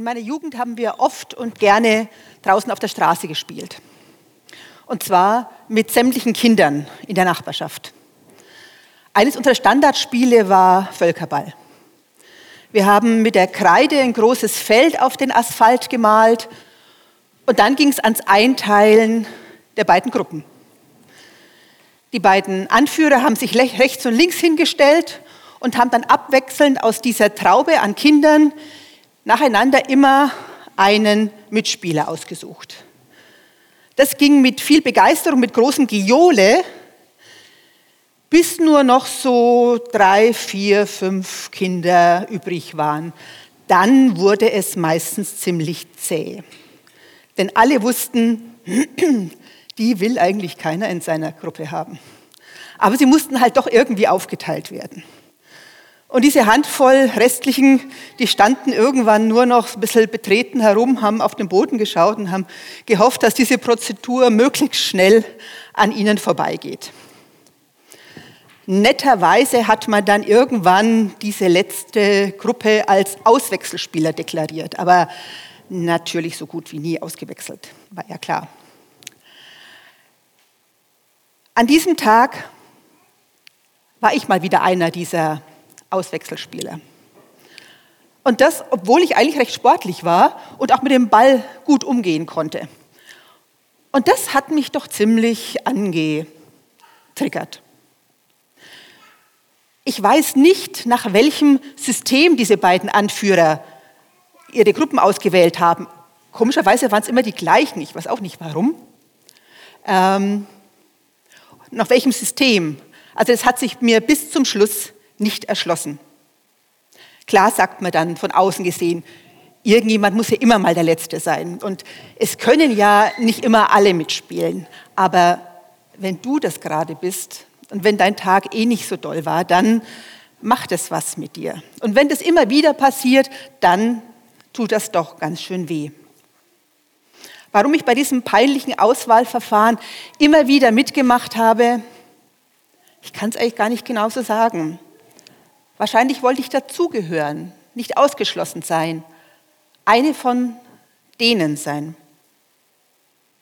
In meiner Jugend haben wir oft und gerne draußen auf der Straße gespielt. Und zwar mit sämtlichen Kindern in der Nachbarschaft. Eines unserer Standardspiele war Völkerball. Wir haben mit der Kreide ein großes Feld auf den Asphalt gemalt und dann ging es ans Einteilen der beiden Gruppen. Die beiden Anführer haben sich rechts und links hingestellt und haben dann abwechselnd aus dieser Traube an Kindern nacheinander immer einen Mitspieler ausgesucht. Das ging mit viel Begeisterung, mit großem Giole, bis nur noch so drei, vier, fünf Kinder übrig waren. Dann wurde es meistens ziemlich zäh. Denn alle wussten, die will eigentlich keiner in seiner Gruppe haben. Aber sie mussten halt doch irgendwie aufgeteilt werden. Und diese Handvoll restlichen, die standen irgendwann nur noch ein bisschen betreten herum, haben auf den Boden geschaut und haben gehofft, dass diese Prozedur möglichst schnell an ihnen vorbeigeht. Netterweise hat man dann irgendwann diese letzte Gruppe als Auswechselspieler deklariert, aber natürlich so gut wie nie ausgewechselt, war ja klar. An diesem Tag war ich mal wieder einer dieser Auswechselspieler. Und das, obwohl ich eigentlich recht sportlich war und auch mit dem Ball gut umgehen konnte. Und das hat mich doch ziemlich angetriggert. Ich weiß nicht, nach welchem System diese beiden Anführer ihre Gruppen ausgewählt haben. Komischerweise waren es immer die gleichen, ich weiß auch nicht warum. Ähm, nach welchem System? Also es hat sich mir bis zum Schluss nicht erschlossen. Klar sagt man dann von außen gesehen, irgendjemand muss ja immer mal der Letzte sein. Und es können ja nicht immer alle mitspielen. Aber wenn du das gerade bist und wenn dein Tag eh nicht so doll war, dann macht es was mit dir. Und wenn das immer wieder passiert, dann tut das doch ganz schön weh. Warum ich bei diesem peinlichen Auswahlverfahren immer wieder mitgemacht habe, ich kann es eigentlich gar nicht genau so sagen. Wahrscheinlich wollte ich dazugehören, nicht ausgeschlossen sein, eine von denen sein.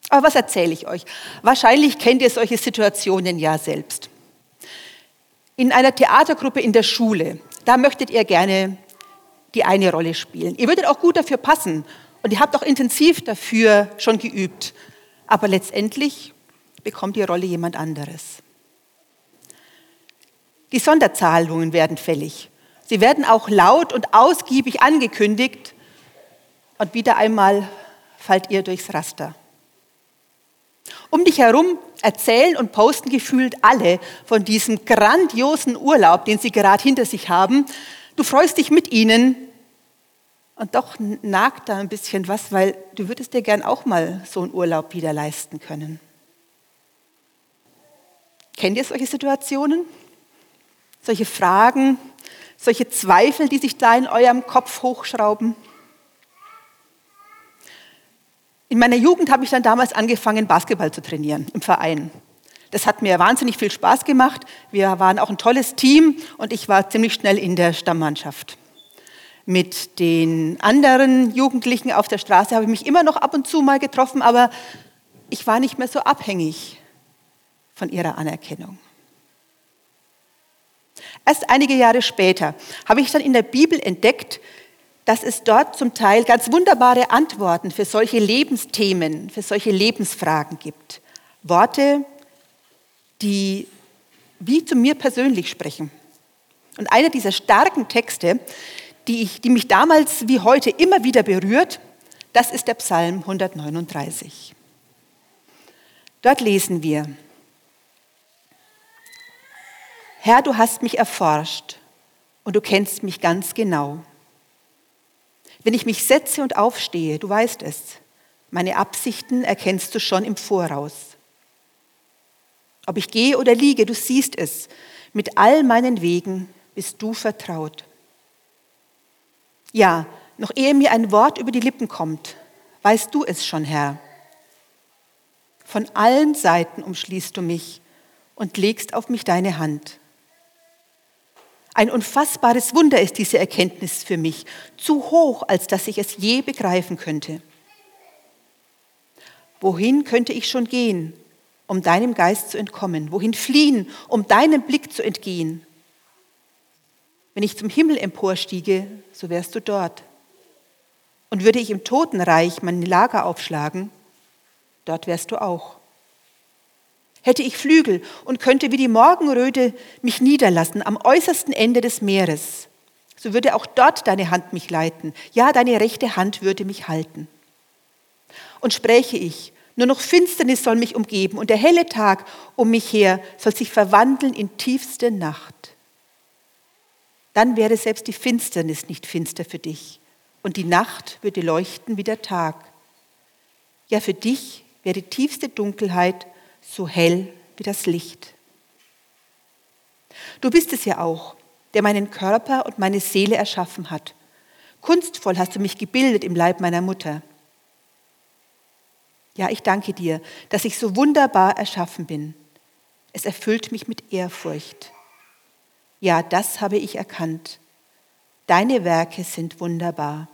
Aber was erzähle ich euch? Wahrscheinlich kennt ihr solche Situationen ja selbst. In einer Theatergruppe in der Schule, da möchtet ihr gerne die eine Rolle spielen. Ihr würdet auch gut dafür passen und ihr habt auch intensiv dafür schon geübt. Aber letztendlich bekommt die Rolle jemand anderes. Die Sonderzahlungen werden fällig. Sie werden auch laut und ausgiebig angekündigt und wieder einmal fallt ihr durchs Raster. Um dich herum erzählen und posten gefühlt alle von diesem grandiosen Urlaub, den sie gerade hinter sich haben. Du freust dich mit ihnen und doch nagt da ein bisschen was, weil du würdest dir gern auch mal so einen Urlaub wieder leisten können. Kennt ihr solche Situationen? Solche Fragen, solche Zweifel, die sich da in eurem Kopf hochschrauben? In meiner Jugend habe ich dann damals angefangen, Basketball zu trainieren im Verein. Das hat mir wahnsinnig viel Spaß gemacht. Wir waren auch ein tolles Team und ich war ziemlich schnell in der Stammmannschaft. Mit den anderen Jugendlichen auf der Straße habe ich mich immer noch ab und zu mal getroffen, aber ich war nicht mehr so abhängig von ihrer Anerkennung. Erst einige Jahre später habe ich dann in der Bibel entdeckt, dass es dort zum Teil ganz wunderbare Antworten für solche Lebensthemen, für solche Lebensfragen gibt. Worte, die wie zu mir persönlich sprechen. Und einer dieser starken Texte, die, ich, die mich damals wie heute immer wieder berührt, das ist der Psalm 139. Dort lesen wir, Herr, du hast mich erforscht und du kennst mich ganz genau. Wenn ich mich setze und aufstehe, du weißt es, meine Absichten erkennst du schon im Voraus. Ob ich gehe oder liege, du siehst es. Mit all meinen Wegen bist du vertraut. Ja, noch ehe mir ein Wort über die Lippen kommt, weißt du es schon, Herr. Von allen Seiten umschließt du mich und legst auf mich deine Hand. Ein unfassbares Wunder ist diese Erkenntnis für mich, zu hoch, als dass ich es je begreifen könnte. Wohin könnte ich schon gehen, um deinem Geist zu entkommen? Wohin fliehen, um deinem Blick zu entgehen? Wenn ich zum Himmel emporstiege, so wärst du dort. Und würde ich im Totenreich mein Lager aufschlagen, dort wärst du auch. Hätte ich Flügel und könnte wie die Morgenröte mich niederlassen am äußersten Ende des Meeres, so würde auch dort deine Hand mich leiten. Ja, deine rechte Hand würde mich halten. Und spräche ich, nur noch Finsternis soll mich umgeben und der helle Tag um mich her soll sich verwandeln in tiefste Nacht. Dann wäre selbst die Finsternis nicht finster für dich und die Nacht würde leuchten wie der Tag. Ja, für dich wäre die tiefste Dunkelheit so hell wie das Licht. Du bist es ja auch, der meinen Körper und meine Seele erschaffen hat. Kunstvoll hast du mich gebildet im Leib meiner Mutter. Ja, ich danke dir, dass ich so wunderbar erschaffen bin. Es erfüllt mich mit Ehrfurcht. Ja, das habe ich erkannt. Deine Werke sind wunderbar.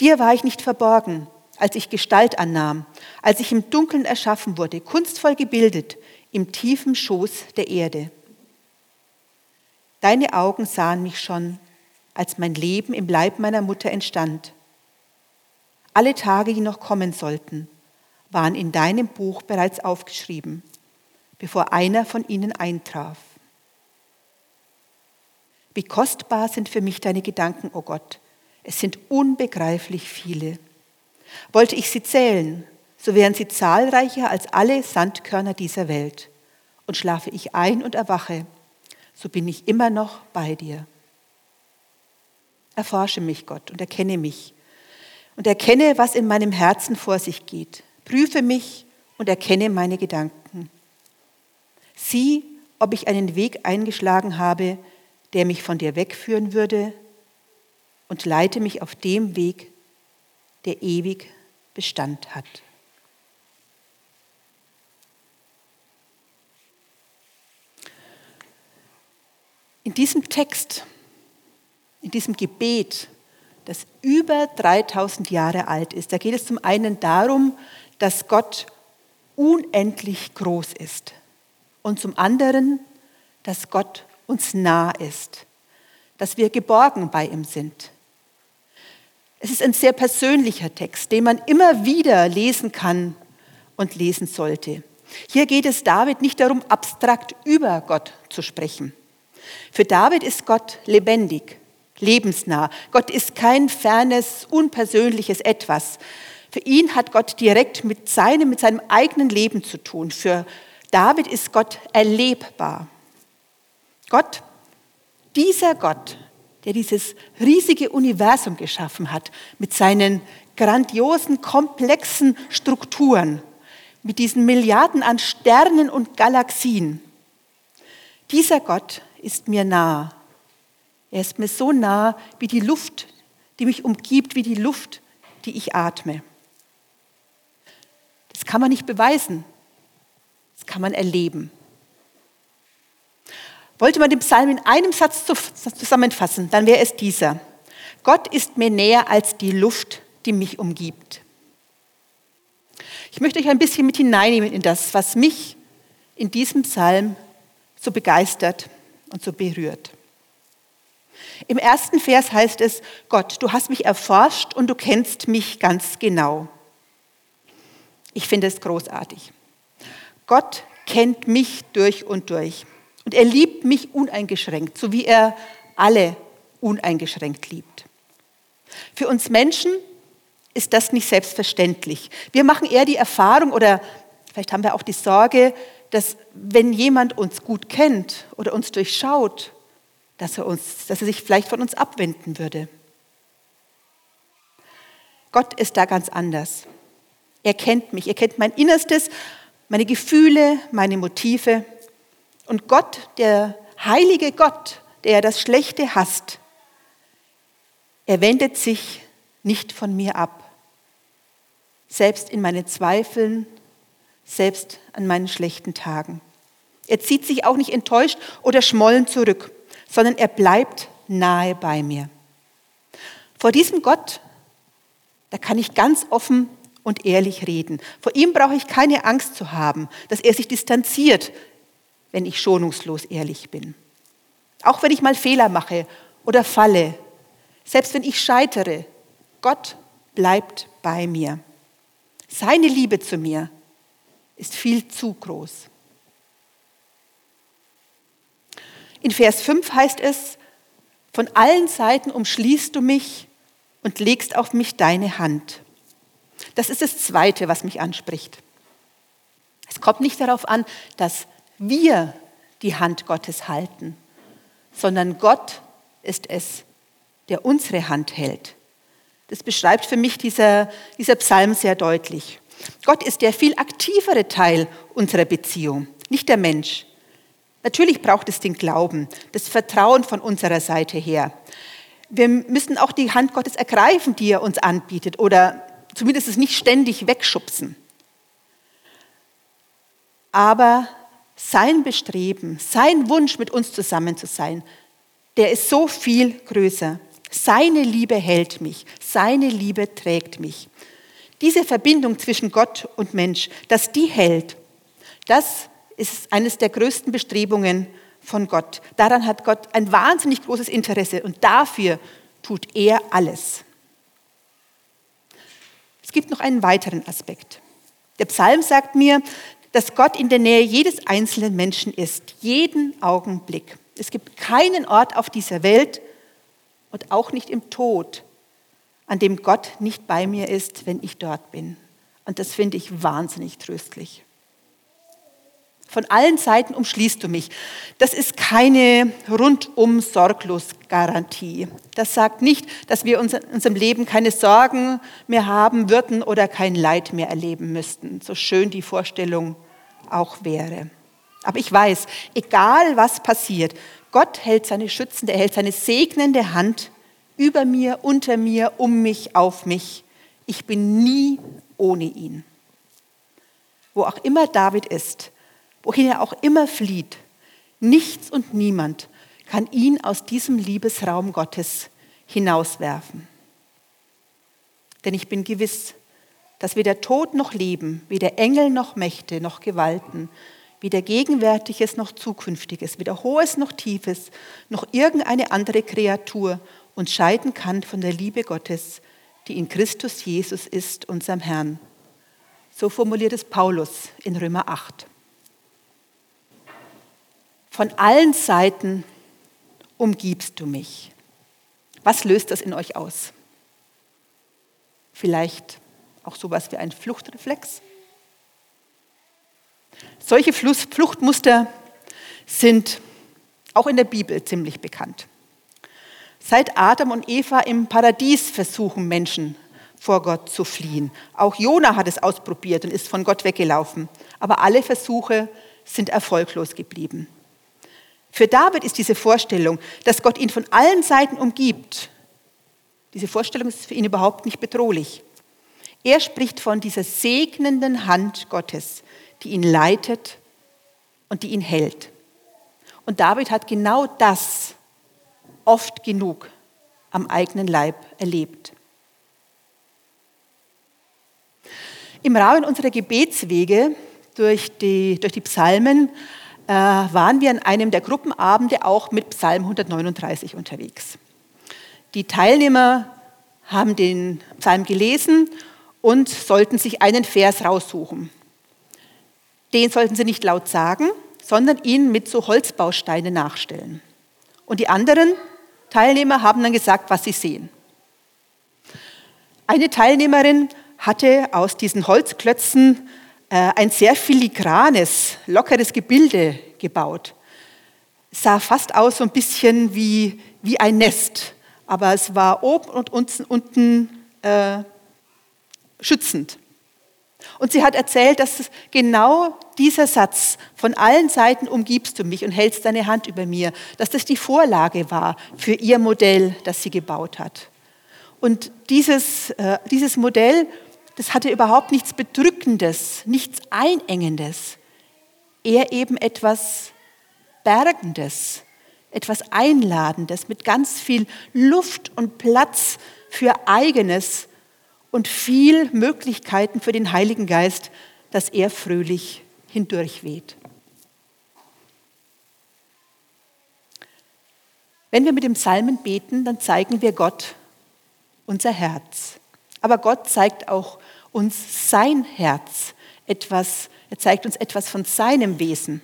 Dir war ich nicht verborgen, als ich Gestalt annahm, als ich im Dunkeln erschaffen wurde, kunstvoll gebildet, im tiefen Schoß der Erde. Deine Augen sahen mich schon, als mein Leben im Leib meiner Mutter entstand. Alle Tage, die noch kommen sollten, waren in deinem Buch bereits aufgeschrieben, bevor einer von ihnen eintraf. Wie kostbar sind für mich deine Gedanken, o oh Gott. Es sind unbegreiflich viele. Wollte ich sie zählen, so wären sie zahlreicher als alle Sandkörner dieser Welt. Und schlafe ich ein und erwache, so bin ich immer noch bei dir. Erforsche mich, Gott, und erkenne mich, und erkenne, was in meinem Herzen vor sich geht. Prüfe mich und erkenne meine Gedanken. Sieh, ob ich einen Weg eingeschlagen habe, der mich von dir wegführen würde, und leite mich auf dem Weg, der ewig Bestand hat. In diesem Text, in diesem Gebet das über 3000 Jahre alt ist. Da geht es zum einen darum, dass Gott unendlich groß ist und zum anderen, dass Gott uns nah ist, dass wir geborgen bei ihm sind. Es ist ein sehr persönlicher Text, den man immer wieder lesen kann und lesen sollte. Hier geht es David nicht darum, abstrakt über Gott zu sprechen. Für David ist Gott lebendig lebensnah. Gott ist kein fernes, unpersönliches Etwas. Für ihn hat Gott direkt mit seinem, mit seinem eigenen Leben zu tun. Für David ist Gott erlebbar. Gott, dieser Gott, der dieses riesige Universum geschaffen hat, mit seinen grandiosen, komplexen Strukturen, mit diesen Milliarden an Sternen und Galaxien, dieser Gott ist mir nah er ist mir so nah wie die Luft, die mich umgibt, wie die Luft, die ich atme. Das kann man nicht beweisen. Das kann man erleben. Wollte man den Psalm in einem Satz zusammenfassen, dann wäre es dieser. Gott ist mir näher als die Luft, die mich umgibt. Ich möchte euch ein bisschen mit hineinnehmen in das, was mich in diesem Psalm so begeistert und so berührt. Im ersten Vers heißt es, Gott, du hast mich erforscht und du kennst mich ganz genau. Ich finde es großartig. Gott kennt mich durch und durch. Und er liebt mich uneingeschränkt, so wie er alle uneingeschränkt liebt. Für uns Menschen ist das nicht selbstverständlich. Wir machen eher die Erfahrung oder vielleicht haben wir auch die Sorge, dass wenn jemand uns gut kennt oder uns durchschaut, dass er, uns, dass er sich vielleicht von uns abwenden würde. Gott ist da ganz anders. Er kennt mich, er kennt mein Innerstes, meine Gefühle, meine Motive. Und Gott, der heilige Gott, der das Schlechte hasst, er wendet sich nicht von mir ab. Selbst in meinen Zweifeln, selbst an meinen schlechten Tagen. Er zieht sich auch nicht enttäuscht oder schmollen zurück, sondern er bleibt nahe bei mir. Vor diesem Gott, da kann ich ganz offen und ehrlich reden. Vor ihm brauche ich keine Angst zu haben, dass er sich distanziert, wenn ich schonungslos ehrlich bin. Auch wenn ich mal Fehler mache oder falle, selbst wenn ich scheitere, Gott bleibt bei mir. Seine Liebe zu mir ist viel zu groß. In Vers 5 heißt es, von allen Seiten umschließt du mich und legst auf mich deine Hand. Das ist das Zweite, was mich anspricht. Es kommt nicht darauf an, dass wir die Hand Gottes halten, sondern Gott ist es, der unsere Hand hält. Das beschreibt für mich dieser, dieser Psalm sehr deutlich. Gott ist der viel aktivere Teil unserer Beziehung, nicht der Mensch. Natürlich braucht es den Glauben, das Vertrauen von unserer Seite her. Wir müssen auch die Hand Gottes ergreifen, die er uns anbietet, oder zumindest es nicht ständig wegschubsen. Aber sein Bestreben, sein Wunsch, mit uns zusammen zu sein, der ist so viel größer. Seine Liebe hält mich, seine Liebe trägt mich. Diese Verbindung zwischen Gott und Mensch, dass die hält, das ist eines der größten Bestrebungen von Gott. Daran hat Gott ein wahnsinnig großes Interesse und dafür tut er alles. Es gibt noch einen weiteren Aspekt. Der Psalm sagt mir, dass Gott in der Nähe jedes einzelnen Menschen ist, jeden Augenblick. Es gibt keinen Ort auf dieser Welt und auch nicht im Tod, an dem Gott nicht bei mir ist, wenn ich dort bin. Und das finde ich wahnsinnig tröstlich. Von allen Seiten umschließt du mich. Das ist keine rundum sorglos Garantie. Das sagt nicht, dass wir in unserem Leben keine Sorgen mehr haben würden oder kein Leid mehr erleben müssten, so schön die Vorstellung auch wäre. Aber ich weiß, egal was passiert, Gott hält seine schützende, er hält seine segnende Hand über mir, unter mir, um mich, auf mich. Ich bin nie ohne ihn. Wo auch immer David ist, wohin er auch immer flieht, nichts und niemand kann ihn aus diesem Liebesraum Gottes hinauswerfen. Denn ich bin gewiss, dass weder Tod noch Leben, weder Engel noch Mächte noch Gewalten, weder Gegenwärtiges noch Zukünftiges, weder Hohes noch Tiefes, noch irgendeine andere Kreatur uns scheiden kann von der Liebe Gottes, die in Christus Jesus ist, unserem Herrn. So formuliert es Paulus in Römer 8 von allen Seiten umgibst du mich. Was löst das in euch aus? Vielleicht auch sowas wie ein Fluchtreflex? Solche Fluchtmuster sind auch in der Bibel ziemlich bekannt. Seit Adam und Eva im Paradies versuchen Menschen vor Gott zu fliehen. Auch Jona hat es ausprobiert und ist von Gott weggelaufen. Aber alle Versuche sind erfolglos geblieben. Für David ist diese Vorstellung, dass Gott ihn von allen Seiten umgibt, diese Vorstellung ist für ihn überhaupt nicht bedrohlich. Er spricht von dieser segnenden Hand Gottes, die ihn leitet und die ihn hält. Und David hat genau das oft genug am eigenen Leib erlebt. Im Rahmen unserer Gebetswege durch die, durch die Psalmen äh, waren wir an einem der Gruppenabende auch mit Psalm 139 unterwegs. Die Teilnehmer haben den Psalm gelesen und sollten sich einen Vers raussuchen. Den sollten sie nicht laut sagen, sondern ihn mit so Holzbausteinen nachstellen. Und die anderen Teilnehmer haben dann gesagt, was sie sehen. Eine Teilnehmerin hatte aus diesen Holzklötzen ein sehr filigranes, lockeres Gebilde gebaut. Es sah fast aus so ein bisschen wie, wie ein Nest, aber es war oben und unten, unten äh, schützend. Und sie hat erzählt, dass genau dieser Satz, von allen Seiten umgibst du mich und hältst deine Hand über mir, dass das die Vorlage war für ihr Modell, das sie gebaut hat. Und dieses, äh, dieses Modell das hatte überhaupt nichts Bedrückendes, nichts Einengendes. er eben etwas Bergendes, etwas Einladendes mit ganz viel Luft und Platz für eigenes und viel Möglichkeiten für den Heiligen Geist, dass er fröhlich hindurchweht. Wenn wir mit dem Psalmen beten, dann zeigen wir Gott unser Herz. Aber Gott zeigt auch uns sein Herz, etwas, er zeigt uns etwas von seinem Wesen.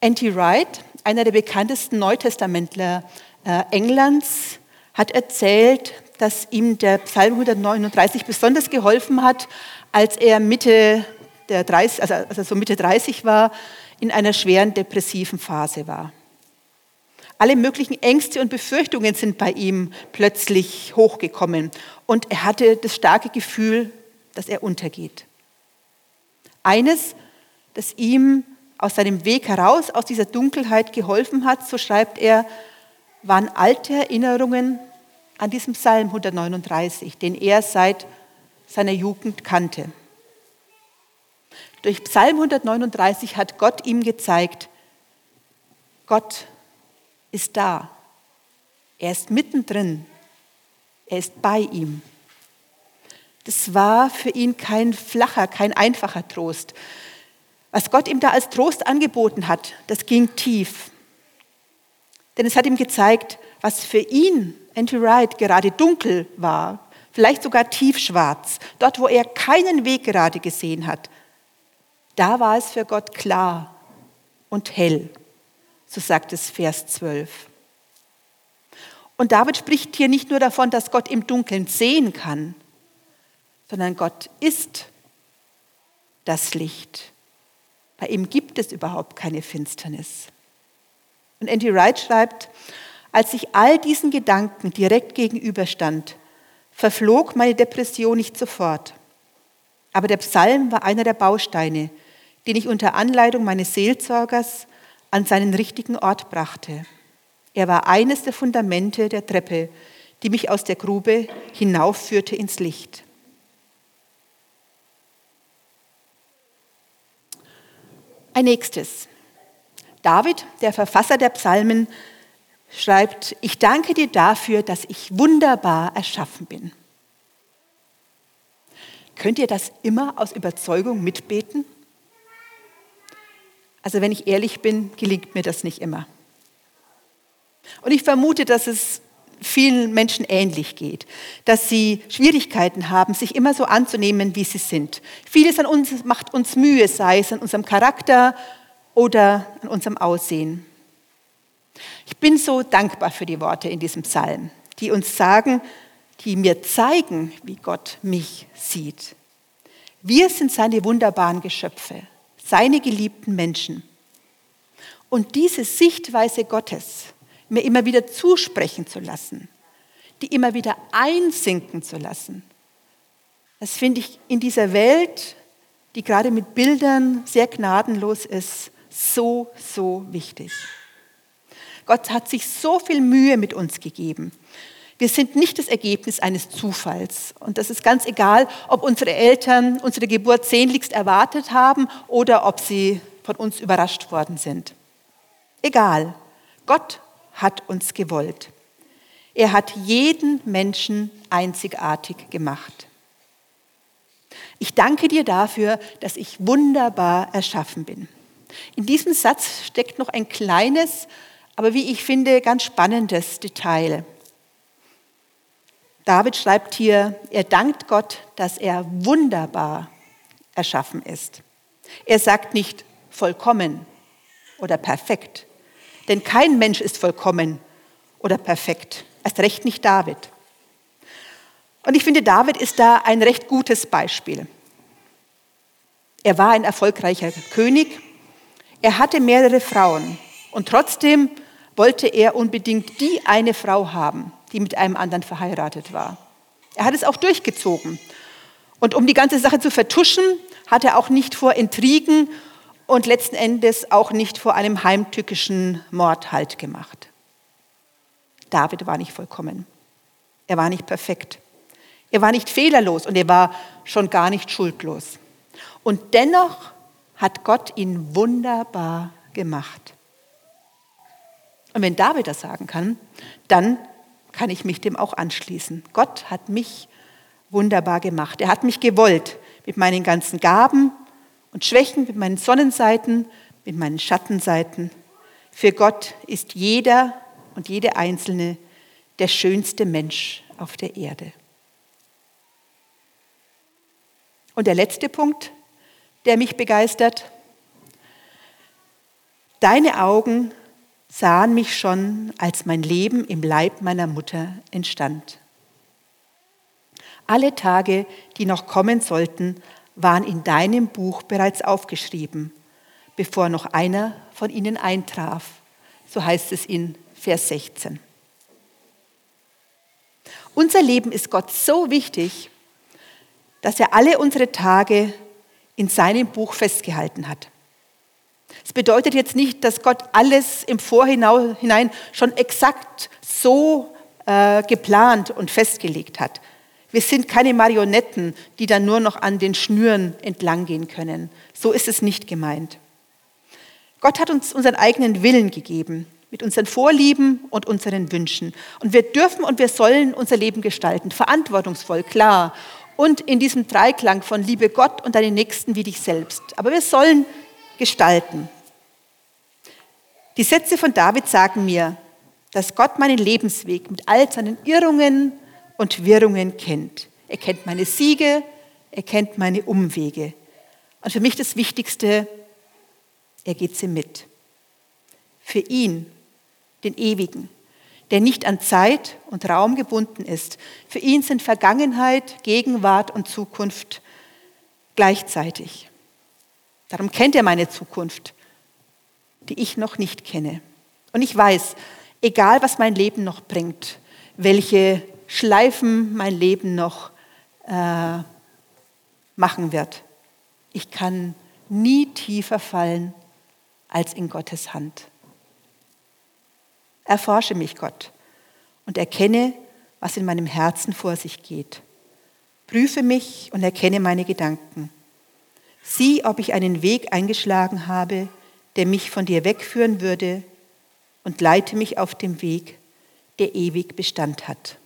N.T. Wright, einer der bekanntesten Neutestamentler äh, Englands, hat erzählt, dass ihm der Psalm 139 besonders geholfen hat, als er Mitte der 30, also, also so Mitte 30 war, in einer schweren depressiven Phase war. Alle möglichen Ängste und Befürchtungen sind bei ihm plötzlich hochgekommen und er hatte das starke Gefühl, dass er untergeht. Eines, das ihm aus seinem Weg heraus, aus dieser Dunkelheit geholfen hat, so schreibt er, waren alte Erinnerungen an diesem Psalm 139, den er seit seiner Jugend kannte. Durch Psalm 139 hat Gott ihm gezeigt, Gott ist da. Er ist mittendrin. Er ist bei ihm. Das war für ihn kein flacher, kein einfacher Trost. Was Gott ihm da als Trost angeboten hat, das ging tief. Denn es hat ihm gezeigt, was für ihn, Andrew Wright, gerade dunkel war, vielleicht sogar tiefschwarz, dort, wo er keinen Weg gerade gesehen hat, da war es für Gott klar und hell so sagt es Vers 12. Und David spricht hier nicht nur davon, dass Gott im Dunkeln sehen kann, sondern Gott ist das Licht. Bei ihm gibt es überhaupt keine Finsternis. Und Andy Wright schreibt, als ich all diesen Gedanken direkt gegenüberstand, verflog meine Depression nicht sofort. Aber der Psalm war einer der Bausteine, den ich unter Anleitung meines Seelsorgers an seinen richtigen Ort brachte. Er war eines der Fundamente der Treppe, die mich aus der Grube hinaufführte ins Licht. Ein nächstes. David, der Verfasser der Psalmen, schreibt, ich danke dir dafür, dass ich wunderbar erschaffen bin. Könnt ihr das immer aus Überzeugung mitbeten? Also wenn ich ehrlich bin, gelingt mir das nicht immer. Und ich vermute, dass es vielen Menschen ähnlich geht, dass sie Schwierigkeiten haben, sich immer so anzunehmen, wie sie sind. Vieles an uns macht uns Mühe, sei es an unserem Charakter oder an unserem Aussehen. Ich bin so dankbar für die Worte in diesem Psalm, die uns sagen, die mir zeigen, wie Gott mich sieht. Wir sind seine wunderbaren Geschöpfe seine geliebten Menschen. Und diese Sichtweise Gottes mir immer wieder zusprechen zu lassen, die immer wieder einsinken zu lassen, das finde ich in dieser Welt, die gerade mit Bildern sehr gnadenlos ist, so, so wichtig. Gott hat sich so viel Mühe mit uns gegeben. Wir sind nicht das Ergebnis eines Zufalls. Und das ist ganz egal, ob unsere Eltern unsere Geburt sehnlichst erwartet haben oder ob sie von uns überrascht worden sind. Egal, Gott hat uns gewollt. Er hat jeden Menschen einzigartig gemacht. Ich danke dir dafür, dass ich wunderbar erschaffen bin. In diesem Satz steckt noch ein kleines, aber wie ich finde, ganz spannendes Detail. David schreibt hier, er dankt Gott, dass er wunderbar erschaffen ist. Er sagt nicht vollkommen oder perfekt, denn kein Mensch ist vollkommen oder perfekt, erst recht nicht David. Und ich finde, David ist da ein recht gutes Beispiel. Er war ein erfolgreicher König, er hatte mehrere Frauen und trotzdem wollte er unbedingt die eine Frau haben, die mit einem anderen verheiratet war. Er hat es auch durchgezogen. Und um die ganze Sache zu vertuschen, hat er auch nicht vor Intrigen und letzten Endes auch nicht vor einem heimtückischen Mord Halt gemacht. David war nicht vollkommen. Er war nicht perfekt. Er war nicht fehlerlos und er war schon gar nicht schuldlos. Und dennoch hat Gott ihn wunderbar gemacht. Und wenn David das sagen kann, dann kann ich mich dem auch anschließen. Gott hat mich wunderbar gemacht. Er hat mich gewollt mit meinen ganzen Gaben und Schwächen, mit meinen Sonnenseiten, mit meinen Schattenseiten. Für Gott ist jeder und jede Einzelne der schönste Mensch auf der Erde. Und der letzte Punkt, der mich begeistert. Deine Augen sahen mich schon, als mein Leben im Leib meiner Mutter entstand. Alle Tage, die noch kommen sollten, waren in deinem Buch bereits aufgeschrieben, bevor noch einer von ihnen eintraf. So heißt es in Vers 16. Unser Leben ist Gott so wichtig, dass er alle unsere Tage in seinem Buch festgehalten hat. Es bedeutet jetzt nicht, dass Gott alles im Vorhinein schon exakt so äh, geplant und festgelegt hat. Wir sind keine Marionetten, die dann nur noch an den Schnüren entlang gehen können. So ist es nicht gemeint. Gott hat uns unseren eigenen Willen gegeben, mit unseren Vorlieben und unseren Wünschen. Und wir dürfen und wir sollen unser Leben gestalten, verantwortungsvoll, klar und in diesem Dreiklang von Liebe Gott und deinen Nächsten wie dich selbst. Aber wir sollen gestalten. Die Sätze von David sagen mir, dass Gott meinen Lebensweg mit all seinen Irrungen und Wirrungen kennt. Er kennt meine Siege, er kennt meine Umwege. Und für mich das Wichtigste, er geht sie mit. Für ihn, den Ewigen, der nicht an Zeit und Raum gebunden ist. Für ihn sind Vergangenheit, Gegenwart und Zukunft gleichzeitig. Darum kennt er meine Zukunft, die ich noch nicht kenne. Und ich weiß, egal was mein Leben noch bringt, welche Schleifen mein Leben noch äh, machen wird, ich kann nie tiefer fallen als in Gottes Hand. Erforsche mich, Gott, und erkenne, was in meinem Herzen vor sich geht. Prüfe mich und erkenne meine Gedanken. Sieh, ob ich einen Weg eingeschlagen habe, der mich von dir wegführen würde, und leite mich auf dem Weg, der ewig Bestand hat.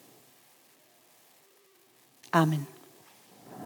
Amen.